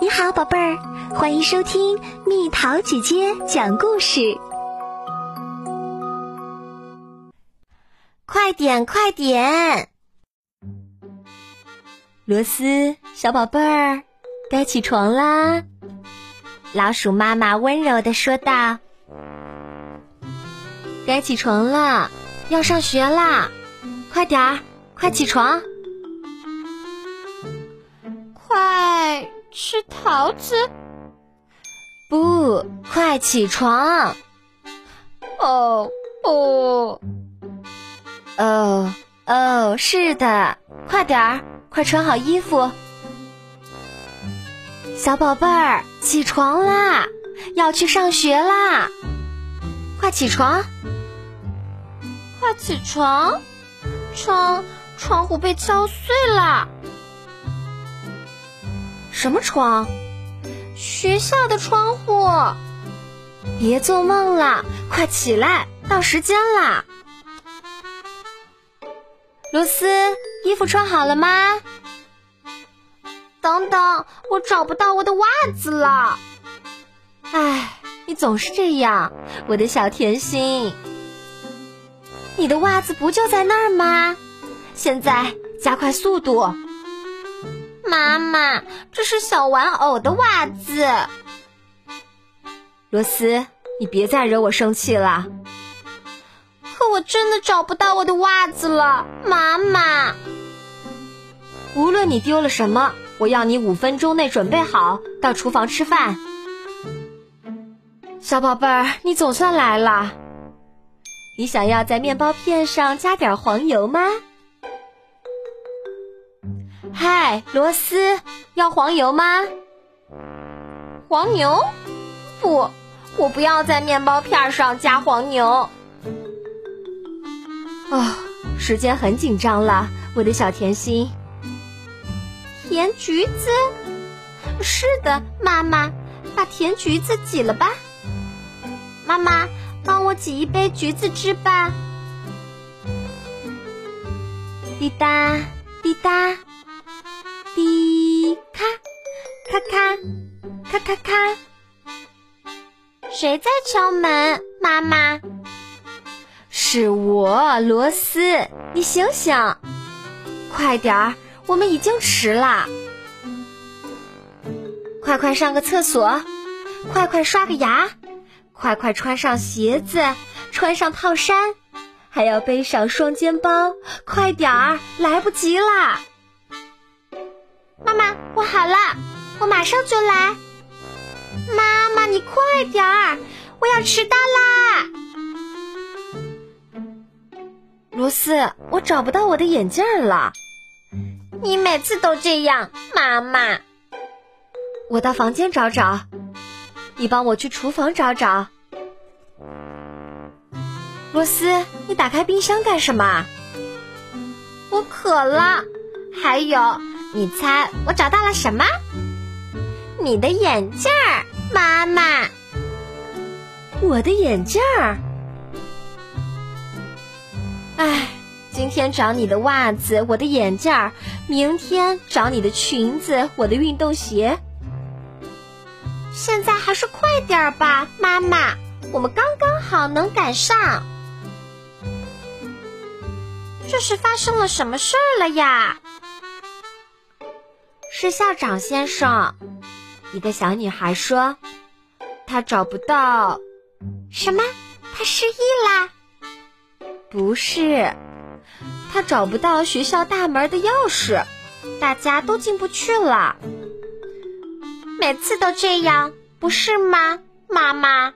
你好，宝贝儿，欢迎收听蜜桃姐姐讲故事。快点，快点！罗斯，小宝贝儿，该起床啦！老鼠妈妈温柔的说道：“该起床了，要上学啦！快点儿，快起床！快吃桃子！不，快起床！哦哦哦哦，是的，快点儿，快穿好衣服！小宝贝儿，起床啦，要去上学啦！快起床！快起床！窗窗户被敲碎了。什么窗？学校的窗户。别做梦了，快起来，到时间啦！露丝，衣服穿好了吗？等等，我找不到我的袜子了。唉，你总是这样，我的小甜心。你的袜子不就在那儿吗？现在加快速度。妈妈，这是小玩偶的袜子。罗斯，你别再惹我生气了。可我真的找不到我的袜子了，妈妈。无论你丢了什么，我要你五分钟内准备好，到厨房吃饭。小宝贝儿，你总算来了。你想要在面包片上加点黄油吗？嗨，罗斯，要黄油吗？黄牛？不，我不要在面包片上加黄牛。哦，时间很紧张了，我的小甜心。甜橘子？是的，妈妈，把甜橘子挤了吧。妈妈，帮我挤一杯橘子汁吧。滴答滴答。咔咔，咔咔咔，谁在敲门？妈妈，是我，罗斯。你醒醒，快点儿，我们已经迟了！快快上个厕所，快快刷个牙，快快穿上鞋子，穿上套衫，还要背上双肩包，快点儿，来不及啦！妈妈，我好了，我马上就来。妈妈，你快点儿，我要迟到啦！罗斯，我找不到我的眼镜了。你每次都这样，妈妈。我到房间找找，你帮我去厨房找找。罗斯，你打开冰箱干什么？我渴了。还有。你猜我找到了什么？你的眼镜儿，妈妈。我的眼镜儿。唉，今天找你的袜子，我的眼镜儿；明天找你的裙子，我的运动鞋。现在还是快点儿吧，妈妈，我们刚刚好能赶上。这是发生了什么事儿了呀？是校长先生，一个小女孩说：“她找不到什么，她失忆啦？不是，她找不到学校大门的钥匙，大家都进不去了。每次都这样，不是吗，妈妈？”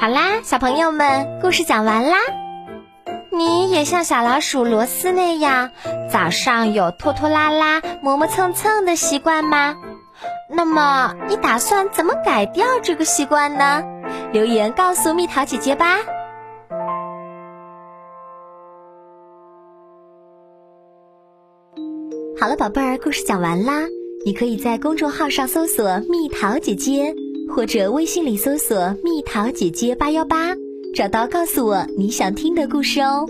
好啦，小朋友们，故事讲完啦。你也像小老鼠罗斯那样，早上有拖拖拉拉、磨磨蹭蹭的习惯吗？那么你打算怎么改掉这个习惯呢？留言告诉蜜桃姐姐吧。好了，宝贝儿，故事讲完啦。你可以在公众号上搜索“蜜桃姐姐”，或者微信里搜索“蜜桃姐姐八幺八”。找到，告诉我你想听的故事哦。